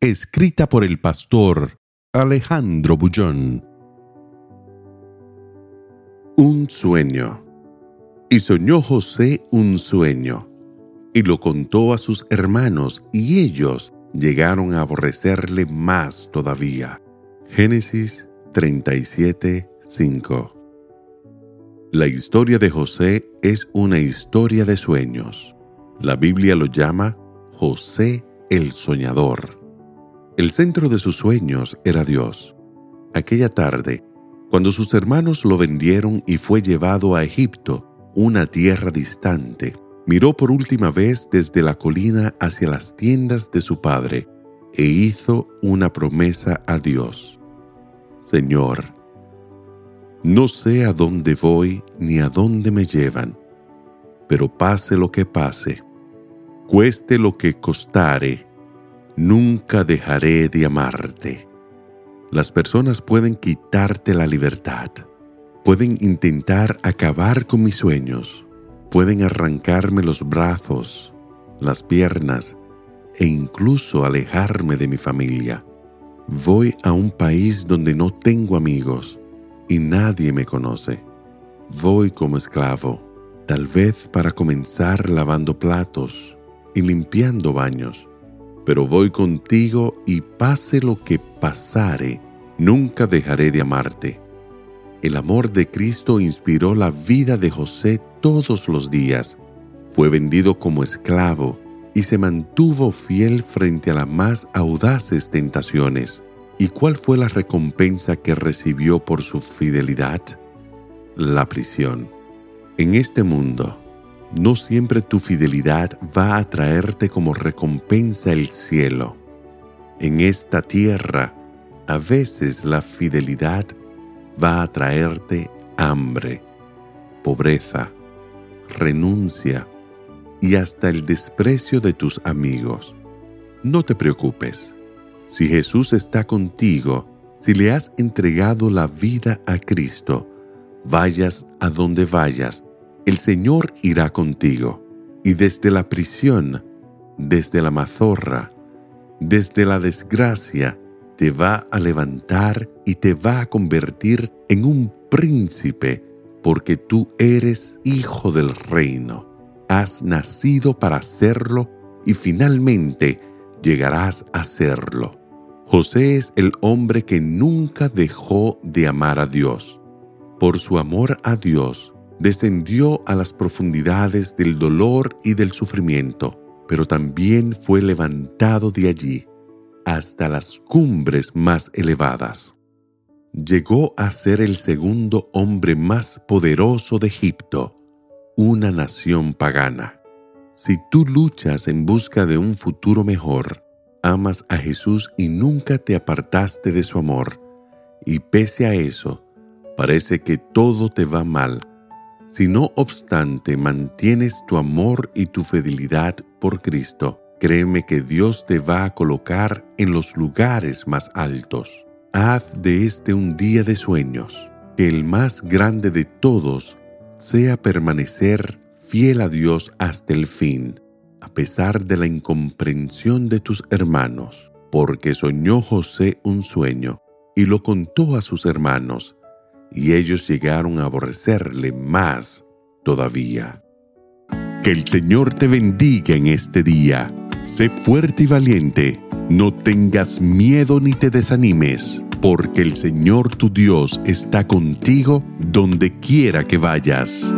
Escrita por el pastor Alejandro Bullón. Un sueño. Y soñó José un sueño, y lo contó a sus hermanos, y ellos llegaron a aborrecerle más todavía. Génesis 37, 5. La historia de José es una historia de sueños. La Biblia lo llama José el Soñador. El centro de sus sueños era Dios. Aquella tarde, cuando sus hermanos lo vendieron y fue llevado a Egipto, una tierra distante, miró por última vez desde la colina hacia las tiendas de su padre e hizo una promesa a Dios. Señor, no sé a dónde voy ni a dónde me llevan, pero pase lo que pase, cueste lo que costare, nunca dejaré de amarte. Las personas pueden quitarte la libertad, pueden intentar acabar con mis sueños, pueden arrancarme los brazos, las piernas e incluso alejarme de mi familia. Voy a un país donde no tengo amigos y nadie me conoce. Voy como esclavo, tal vez para comenzar lavando platos y limpiando baños, pero voy contigo y pase lo que pasare, nunca dejaré de amarte. El amor de Cristo inspiró la vida de José todos los días. Fue vendido como esclavo y se mantuvo fiel frente a las más audaces tentaciones. ¿Y cuál fue la recompensa que recibió por su fidelidad? La prisión. En este mundo, no siempre tu fidelidad va a traerte como recompensa el cielo. En esta tierra, a veces la fidelidad va a traerte hambre, pobreza, renuncia y hasta el desprecio de tus amigos. No te preocupes. Si Jesús está contigo, si le has entregado la vida a Cristo, vayas a donde vayas, el Señor irá contigo. Y desde la prisión, desde la mazorra, desde la desgracia, te va a levantar y te va a convertir en un príncipe, porque tú eres hijo del reino. Has nacido para serlo y finalmente llegarás a serlo. José es el hombre que nunca dejó de amar a Dios. Por su amor a Dios, descendió a las profundidades del dolor y del sufrimiento, pero también fue levantado de allí hasta las cumbres más elevadas. Llegó a ser el segundo hombre más poderoso de Egipto, una nación pagana. Si tú luchas en busca de un futuro mejor, amas a Jesús y nunca te apartaste de su amor, y pese a eso, parece que todo te va mal, si no obstante mantienes tu amor y tu fidelidad por Cristo, Créeme que Dios te va a colocar en los lugares más altos. Haz de este un día de sueños, que el más grande de todos sea permanecer fiel a Dios hasta el fin, a pesar de la incomprensión de tus hermanos, porque soñó José un sueño y lo contó a sus hermanos, y ellos llegaron a aborrecerle más todavía. Que el Señor te bendiga en este día Sé fuerte y valiente, no tengas miedo ni te desanimes, porque el Señor tu Dios está contigo donde quiera que vayas.